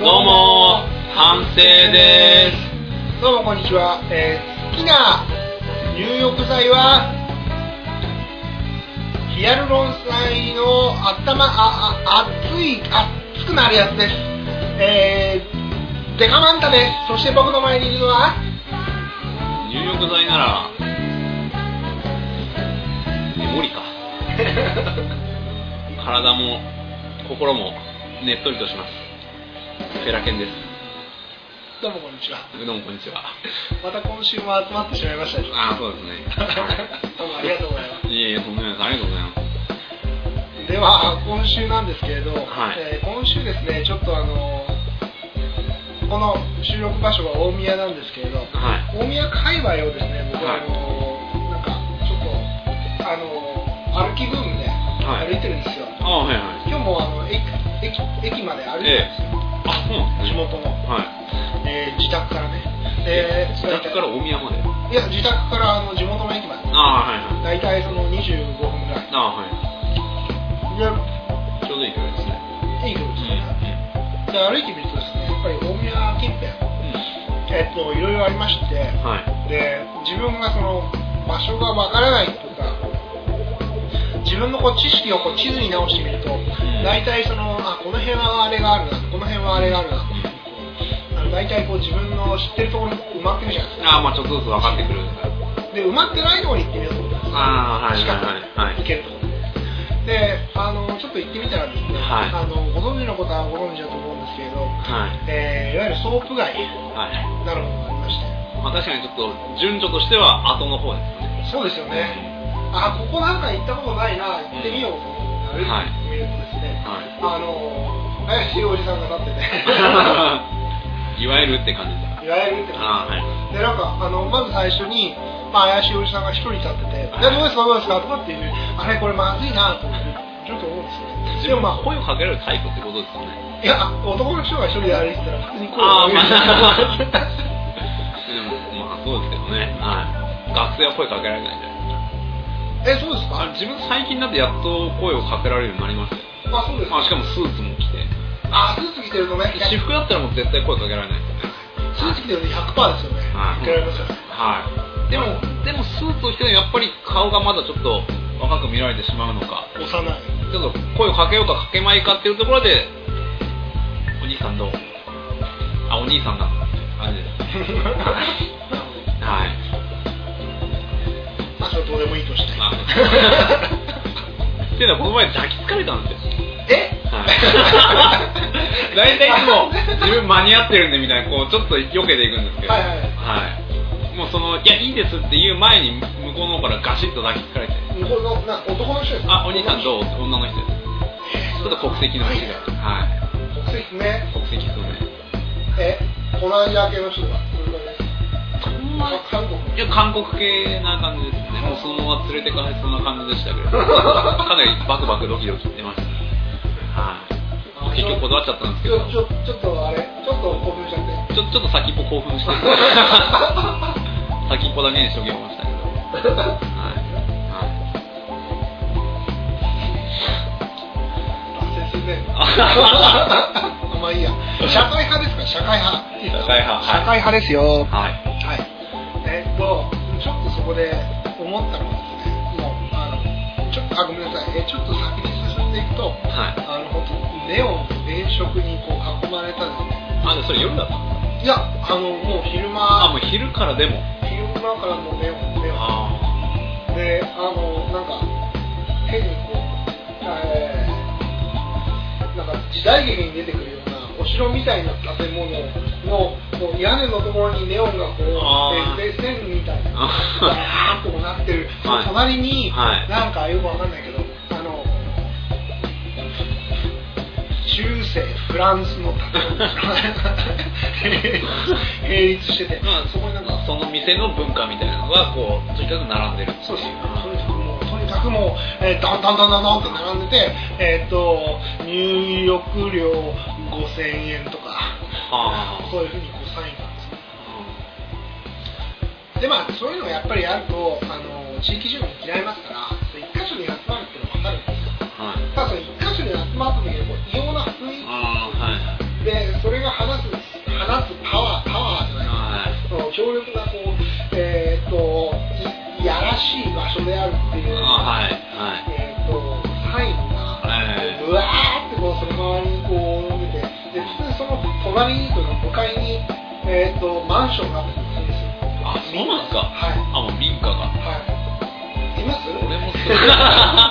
どうも反省です。どうもこんにちは、えー好きな入浴剤はヒアルロン酸の頭ああ熱い熱くなるやつです。えー、デカマンタです。そして僕の前にいるのは入浴剤ならメモリか。体も心もねっとりとしますフェラケンです。どうもこんにちは。どうもこんにちは。また今週も集まってしまいましたねああそうですね。どうもありがとうございます。いえいえとんでもないですありがとうございます。では今週なんですけれど、はい。えー今週ですねちょっとあのこの収録場所が大宮なんですけれど、はい。大宮界隈をですね僕ははい。あのなんかちょっとあの歩きブームではい。歩いてるんですよ、はいはい。今日もあの駅駅駅まで歩いてるんですよ、あそうなんですね。地元の、はい。えー自宅からね。で自宅から大宮まで。いや自宅からあの地元の駅まで。ああはいはい。大体その25分ぐらい。ああはい。でちょうどいい距離ですね。いい距離ですうん。ね、で歩いてみるとですねやっぱり大宮近辺。えっといろいろありまして。うんはい。で自分がその場所がわからないとか自分のこう知識をこう地図に直してみるとん。大体そのあこの辺はあれがあるなこのあれがあるなあの大体こう自分の知ってるところに埋まってるじゃないですかああまあちょっとずつ分かってくる。で埋まってないところに行ってみようと思ったんですよああはいはいはいはい。行けるとであのちょっと行ってみたらですね、はい。あのご存知の方はご存知だと思うんですけれど、はい。えーいわゆるソープ街。はい。なるものがありまして。まあ確かにちょっと順序としては後の方ですね。そうですよね。あ、ここなんか行ったことないな、行ってみようと思って歩いはいてみるとですね、はあの、怪しいおじさんが立ってて、い いわゆるって感じですいわゆるって感ああはい。じで、なんか、あの、まず最初に、まあ、怪しいおじさんが一人立ってて、はい。で、どうですか、どうですかとかっていう、あれ、これまずいなと思って、ちょっと思うんですよ。自でもまあ、分声をかけられるタイプってことですよね。いや、男の人が一人で歩いてたら、普通に声ああを上げるまあ。でもまあそうですけどね。はい。学生は声かけられないんじゃないえ、そうですか？あ自分最近だってやっと声をかけられるようになりましたよ。あ、そうですか。まあしかもスーツも着てあ、スーツ着てるとね、私服だったらもう絶対声かけられないですよね。スーツ着てると100%ですよね。はい。受けられますよね。はい。でもでもスーツを着てやっぱり顔がまだちょっと若く見られてしまうのか。幼い。ちょっと声をかけようかかけまいかっていうところでお兄さんどう？あお兄さんだ。感じです。はい。まあ、それどうでもいいとして。まあ。っていうのはこの前抱きつかれたんですよえ？はい。大体いつも自分間に合ってるんでみたいなこうちょっと避けていくんですけど。はいもうそのいやいいですって言う前に向こうの方からガシッと抱きつかれて向こうのな男の人ですか？あお兄さんどう女の人です。ちょっと国籍の違いはい。国籍ね国籍不明えコナンヤ系の人とかそういう感じですあ韓国いや韓国系な感じですね。もうそのまま連れてかれそうな感じでしたけど。かなりバクバクドキドキ言って結局断っちゃったんですけど。ちょちょっとあれちょっと興奮しちゃって。ちょちょっと先っぽ興奮して 先っぽだけにしときましたけど。はい。まあいいや。社会派ですか社会派。社会派。はい。社会派ですよ。いはい。はい。えっとちょっとそこで思ったのはですねもうあのちょっとあごめんなさい。えちょっと先に進んでいくとはい。あのネオン電飾にこう囲まれたですねあでそれ夜だったんですかいやあのもう昼間。あもう昼からでも。昼間からもうネオンネオンあであのなんか変にこう、えーなんか時代劇に出てくるようなお城みたいな建物のこう屋根のところにネオンがこうでで線みたいなあバーッとこうなってる。そ の隣に、はい。なんかよくわかんないけど世フランスの建物並立してて、まあそこになんかその店の文化みたいなのがこうとにかく並んでる。そうですとにかくもうとにかくもう、えー、ダンダンダンダンダンって並んでてえっ、と入浴料5000円とかあそういうふうにこうサインがですね。でまあそういうのがやっぱりあるとあの地域住民嫌いますから強力なこう、えーと、といやらしい場所であるっていうの、はいはい。えーと、とサインが、えー、うわーってこうその周りにこう伸びてで普通その隣にというか向かいに、えーと、マンションがあるんですよ。あそうなんですか、はい、あもう民家が。はい。います？俺もそう。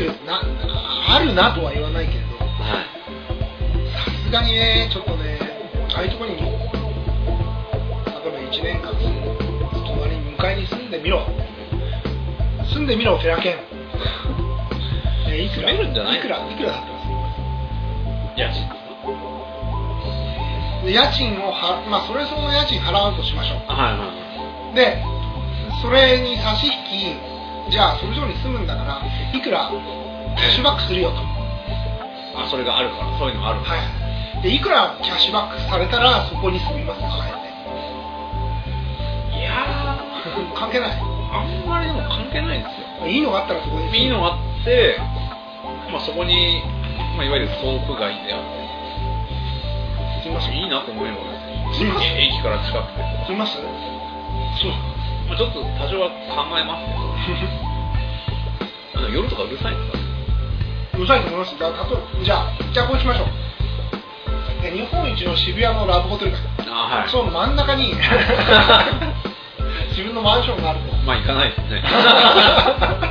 るなあるなとは言わないけれどはいさすがにねちょっとねああいうところに例えば1年間隣に向かいに住んでみろ。住んでみろフェラケンねいくら？住めるんじゃないいくら？いくらだったらすいやちで家賃をはまあそれその家賃払うとしましょう。はいはい。でそれに差し引きじゃあそれぞれに住むんだからいくらキャッシュバックするよと、あそれがあるからそういうのがあるからはい、でいくらキャッシュバックされたらそこに住みますかあいや関係ない。ーあんまりでも関係ないですよ。いいのがあったらそこにいいのがあって、まあ、そこに、まあ、いわゆるソープ街であって。住みますいいなと思えば駅から近くて、住みますそうまあ、ちょっと多少は考えますけど 夜とかうるさいんですかうるさいと思います。だ例えばじゃあじゃあこうしましょう。え日本一の渋谷のラブホテル街あはい。その真ん中に 自分のマンションがあると。まあ行かないですね。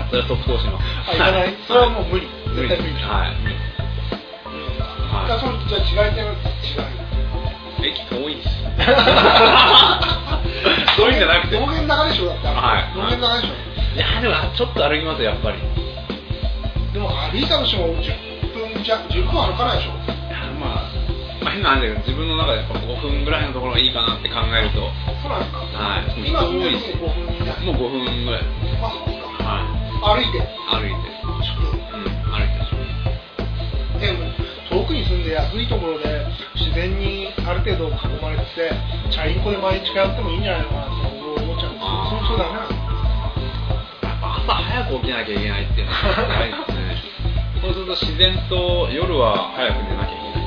それは即答しますあ行かない。それはもう無理。絶対無理。はい。無理。だからそのじゃあ違い点は違う駅遠いし そういうんじゃなくて。道玄坂でしょだってはい。道玄坂でしょ。いやでもちょっと歩きますよやっぱり。でも歩いたとしても10分じゃ10分歩かないでしょ。いやまあまあ変な話だけど自分の中でやっぱ5分ぐらいのところがいいかなって考えると。そうなんですか。はい。今人多いし住んでるとこ5分以内もう5分ぐらい。あそうですか。はい。歩いて。歩いてで安いところで自然にある程度囲まれててチャリンコで毎日通ってもいいんじゃないのかなって思っちゃうそうそうだね朝早く起きなきゃいけないっていうのは大事ですね。そうすると自然と夜は早く寝なきゃいけな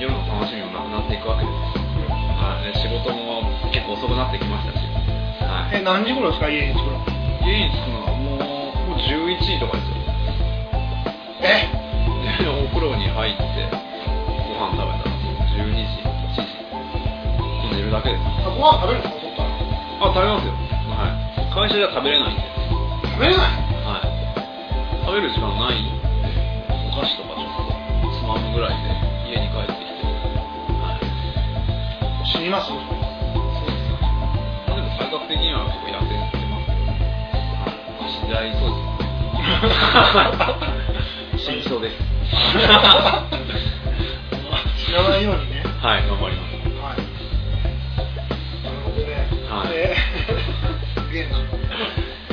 い。夜の楽しみもなくなっていくわけです。よはい、で仕事も結構遅くなってきましたし、はえ何時頃ですか家に着くの？い、家に着くのはもうもう11時とかですよ。え？でお風呂に入ってご飯食べたらもう12時1時寝るだけです。あご飯食べるんですか？あ食べますよはい会社では食べれないんで。食べれないはい。食べる時間ないんでお菓子とかちょっとつまむぐらいで家に帰ってきてはい。死にます？まあでも体格的には結構痩せてますよはい死んじゃいそうです。死にそうです知らないようにね。はい頑張ります。はい。なるほどねはい。えーすげえな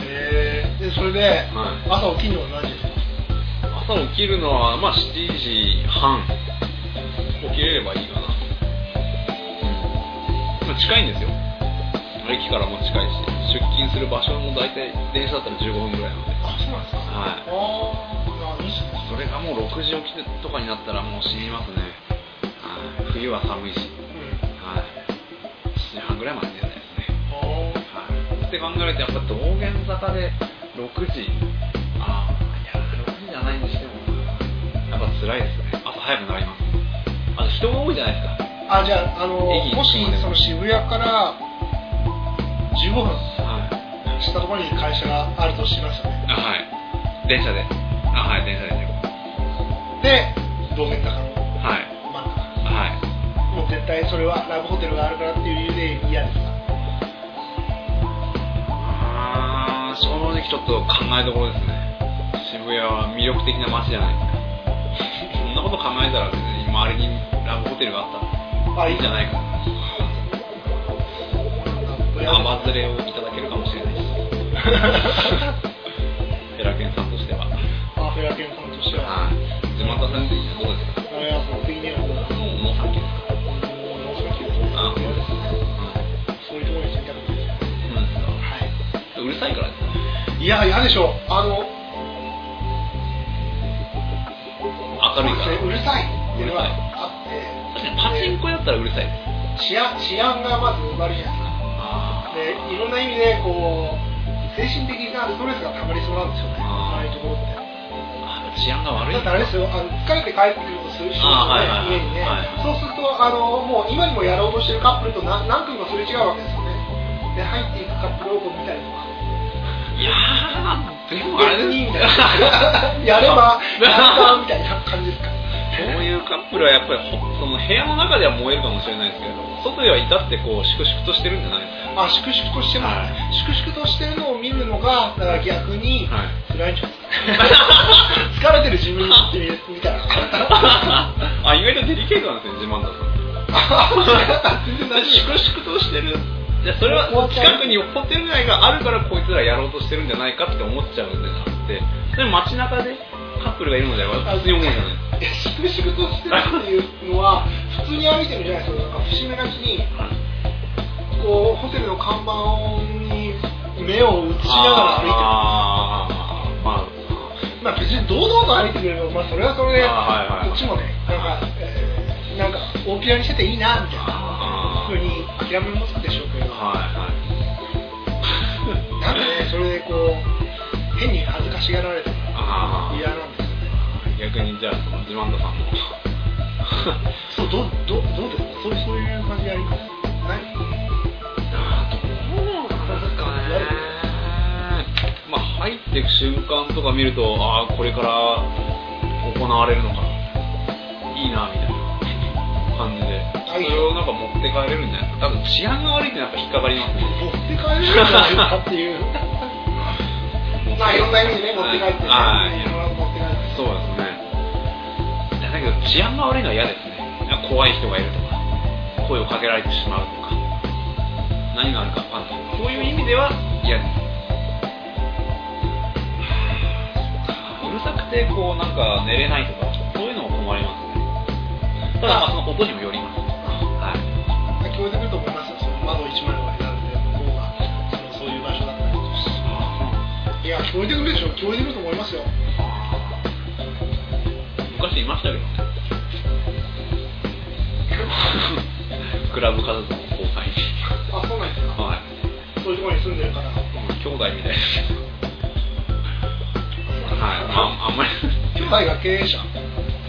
えーでそれで、はい。朝起きるのは何時ですか？朝起きるのはまあ7時半。起きれればいいかな。近いんですよ。駅からも近いし出勤する場所も大体電車だったら15分ぐらいなので。あそうなんですか。はいそれがもう6時起きとかになったらもう死にますね。はい。冬は寒いし。うんはい。7時半ぐらいまで寝ないですね。あはい。って考えるとやっぱ道玄坂で6時。ああいや6時じゃないにしても。やっぱ辛いですね。朝早くなります。あと人が多いじゃないですか。ーあじゃああの駅も。しその渋谷から15分。はい。したところに会社があるとしましたね。あはい。電車で。あはい電車で15で道玄坂のはい。真ん中はい。もう絶対それはラブホテルがあるからっていう理由で嫌ですか？あー正直ちょっと考えどころですね。渋谷は魅力的な街じゃないですか。そんなこと考えたら別に周りにラブホテルがあったらいい。んじゃないかな。甘ずれをいただけるかもしれないですペラケンさんとしては。あフェラケンさんとしては。はいされていろでうですかあそうそううそなん。はいうるさいからですいや嫌でしょあの明るいからうるさいうるさいあってパチンコやったらうるさい治安治安がまず悪いじゃないですかでいろん。な意味でこう精神的なストレスがたまりそうなん。ですよねああいうところって治安が悪いだ。ってあれですよあの疲れて帰ってくるとするし、ねはいはいはい。家にね、はいそうするとあのもう今にもやろうとしてるカップルと何何組もすれ違うわけですよねで入っていくカップルをこう見たりとか。いやーでもあれでな。やればやったみたいな感じですか？そういうカップルはやっぱりほその部屋の中では燃えるかもしれないですけれど外では至ってこう粛々としてるんじゃないですか？あ粛々としてます、はい。粛々としてるのを見るのがだから逆にはい辛いんじゃないですか、疲れてる自分に見たら。あ意外とデリケートなんですね自慢だと。粛々としてる。いやそれは近くにホテル街があるからこいつらやろうとしてるんじゃないかって思っちゃうんじゃなくて。でも街中でカップルがいるのでは普通に思うじゃないですか粛々としてるっていうのは普通に歩いてるじゃないですか。なんか節目がちにこうホテルの看板に目を映しながら歩いてるまあまあ別に堂々と歩いてくれれば、まあ、それはそれで、あはいはいこっちもねなんか、えーなんか大きなにしてていいなみたいなあふうに諦めもつくでしょうけど、はいはい。なんかねそれでこう変に恥ずかしがられてあー。嫌な逆にじゃあその自慢ださんもそうどどどうですかそうそういう感じありますないあどうなんですかねまあ入っていく瞬間とか見るとああこれから行われるのかいいなみたいな感じでそれをなんか持って帰れるんじゃないですか多分治安が悪いってやっぱ引っかかりますね持って帰れるんじゃないかっていうまあいろんな意味でね持って帰ってねはいい持って帰ってそうですね。けど治安が悪いのは嫌ですね。怖い人がいるとか声をかけられてしまうとか。何があるか分かんない。そういう意味では嫌です。うるさくてこうなんか寝れないとかそういうのも困りますね。ただまあその音にもよります。はい。聞こえてくると思いますよその窓一枚割りなんで向こうがそのそういう場所だったりとか。いや聞こえてくるでしょ。聞こえてくると思いますよ昔いましたけどねクラブ活動の後輩に。あそうなんですかはい。そういうところに住んでるから。兄弟みたいです。はい、ああんまり。兄弟が経営者？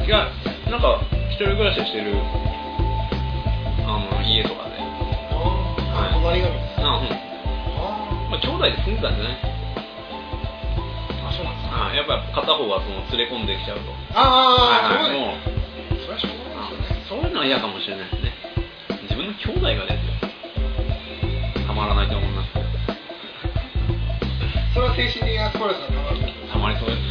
いやなんか一人暮らししてるあの家とかで。あ隣が見ですあうん。あまあ兄弟で住んでたんじゃない？あそうなん。ですかあやっぱ片方がその連れ込んできちゃうと。ああ、はいはい。もうそれはしょうがないですよね。そういうのは嫌かもしれないですね。自分の兄弟がですよたまらないと思います。それは精神的なストレスがたまるたまりそうです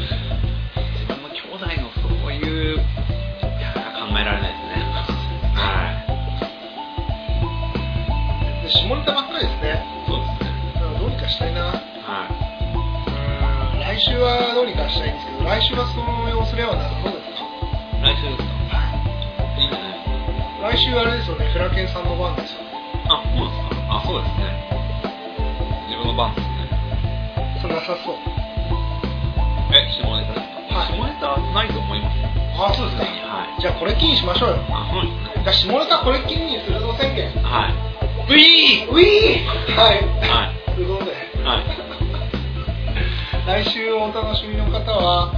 したいんですけど来週はその様子ではなさそうですか来週ですかいいね来週あれですよねフラケンさんの番ですよ。ねあそうですか。あそうですね。自分の番ですね。それなさそうえ下ネタ。ですか、はい下ネタないと思います。あそうですかはい。じゃあこれっきりにしましょうよ。あそうですね。じゃあ下ネタこれっきりにするぞ宣言。はい。ウィーウィーはい。はいうことで。はい来週お楽しみの方は、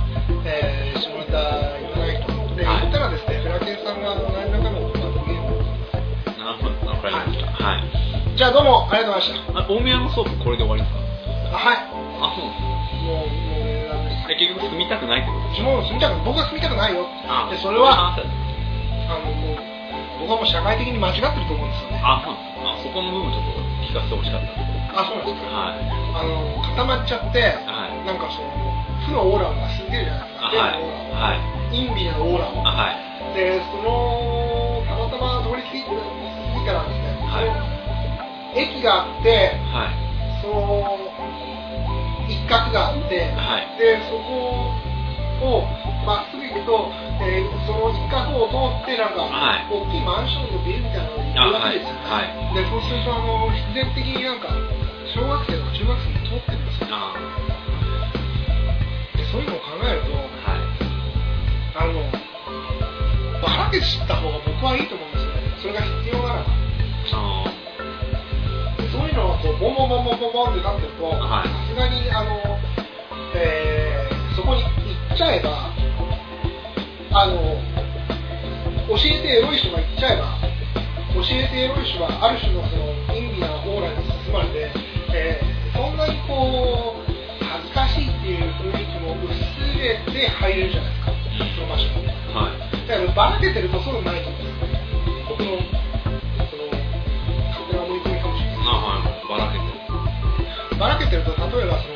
えー、下ネタい人で、はい。言ったらですねフラケンさんが何らかの罰ゲームを。なるほどわかりました。はい。じゃあどうもありがとうございましあ大宮のソープこれで終わりですか？たあはい。あそう。もうもうねえ結局住みたくないってこと？もう住みたく僕は住みたくないよ。かでそれはああのもう僕はもう社会的に間違ってると思うんですよね。あそう。なんですあそこの部分ちょっと聞かせてほしかった。あそうなんですか。はい。あの固まっちゃって、はいなんかその負のオーラが過ぎてるじゃないですかあはい負のオーラをはい陰微なオーラをあはいでそのたまたま通り過ぎて過ぎたらですね、はい駅があってはいその一角があって、はいでそこをまっすぐ行くと、えーその一角を通ってなんか、はい大きいマンションのビルみたいなのに行くわけです。よ、あはい。でそうするとあの必然的になんか小学生とか中学生が通ってるんですよあそういうのを考えるとはいあのばらけ知った方が僕はいいと思うんですよねそれが必要ならばそういうのがこうボンボンボンボンボンってなってるとさすがにあの、えーそこに行っちゃえばあの教えてエロい人が行っちゃえば教えてエロい人はある種のその陰微なオーラに包まれて、えーそんなにこうれて入れるじゃないですかその場所に。はいだからばらけてるとそうないと思うんですよ僕のその勝手な思い込みかもしれないあはいばらけてるばらけてると例えばその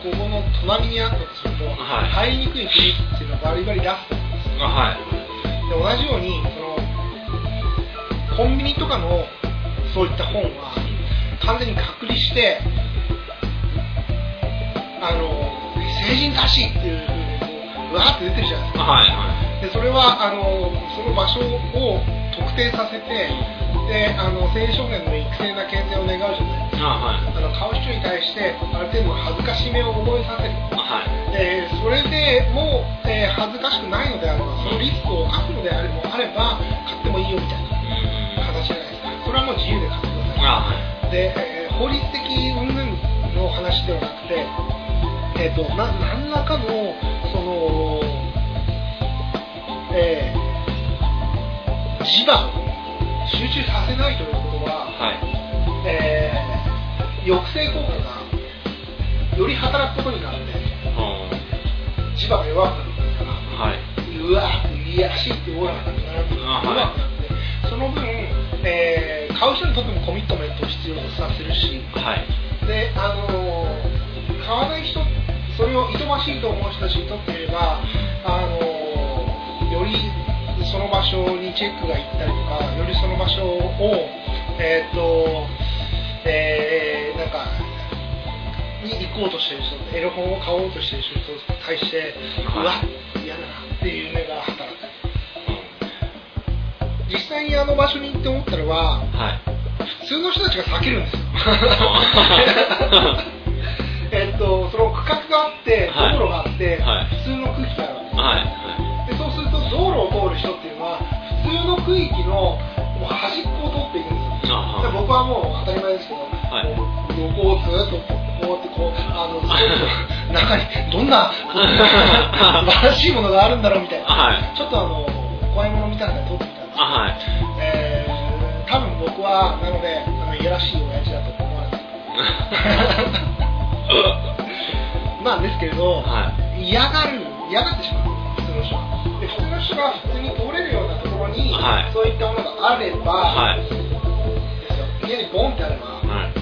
ここの隣にあったとすると、はい入りにくい雰囲気っていうのをバリバリ出すと思うんですよあはいで同じようにそのコンビニとかのそういった本は完全に隔離してあの成人らしいっていうふうにわーって出てるじゃないですか。はいはい。でそれはあのその場所を特定させてであの青少年の育成な健全を願うじゃないですか。あはい。あの買う人に対してある程度の恥ずかしめを覚えさせる。はい。でそれでもう、えー恥ずかしくないのであればそのリスクを犯すのであればあれば買ってもいいよみたいなうん形じゃないですか。それはもう自由で買ってください。あはい。で、えー法律的云々の話ではなくて、えー、とな何らかのその、えー磁場を集中させないということは、はい。えー抑制効果がより働くことになってうん。磁場が弱くなるからはい。うわーっていやらしいってオーラがなくなるあ弱はいくなってその分、えー買う人にとってもコミットメントを必要とさせるしはい。であのー買わない人それをいとましいと思う人たちにとってみればあのーよりその場所にチェックが行ったりとかよりその場所をえーっとえーなんかに行こうとしてる人エロ本を買おうとしてる人に対してうわ嫌だなっていう目が働く。実際にあの場所に行って思ったのははい。普通の人たちが避けるんですよえっとその区画があって道はい。路があって、はい。普通の区域があるわけですはい。でそうすると道路を通る人っていうのは普通の区域のもう端っこを通っていくんですよ。あで僕はもう当たり前ですけど、はい。横をずっとこうやってこうあの 中にどんな素晴らしいものがあるんだろうみたいな、はい。ちょっとあの怖いものみたいなの通ってみたんですあはい。えー、多分僕はなのであのいやらしい親父だと思われて なんですけれど、は嫌がる嫌がってしまう。普通の人は。で普通の人が普通に通れるようなところに、はい。そういったものがあれば、はい。家にボンってあれば、はい。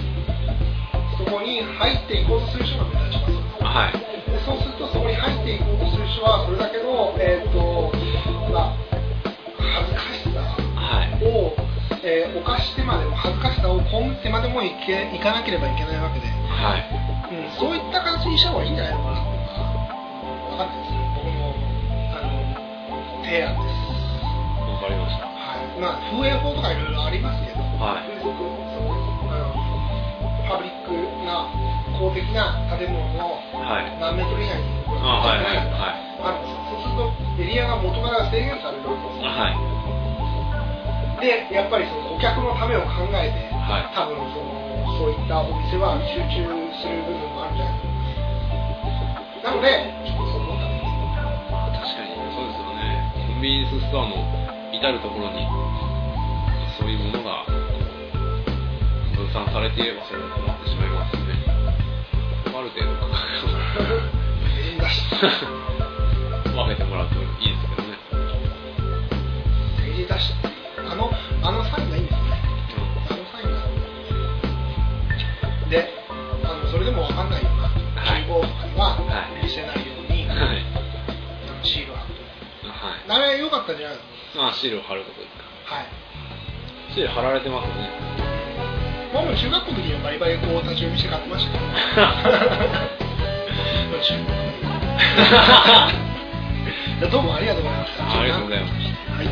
そこに入っていこうとする人が目立ちます。はい。でそうするとそこに入っていこうとする人はそれだけの、えーとまあ、恥ずかしさはい。を、えー犯してまでも恥ずかしさを被ってまでもいけいかなければいけないわけで、はいうん、そうい。った形にした方がい。い。んじゃない。のかなってい。うのは分かんない。です僕のあの提案です、わかりましたはい。まあ、風営法とかい。ろい。ろありますけど、はい。そのあのパブリックな公的な建物のはい。何メートル以内にあはい。はい。はい。あるんですよそうするとエリアが元から制限されるわけですはい。でやっぱりその顧客のためを考えて、はい。多分そのそうい。ったお店は集中する部分もあるんじゃないかなのでちょっとそう思ったんですまあ確かにそうですよねコンビニエンスストアの至る所にそういうものが分散されていればそれは困ってしまいますよね。ある程度価格を。全員出し分けてもらうといいですけどねあれ良かったんじゃないの？まあシールを貼ることですかはい。シール貼られてますね。まあもう中学校の時にはバリバリこう立ち読みして買ってましたから 中学校。の時どうもありがとうございました。ありがとうございますはい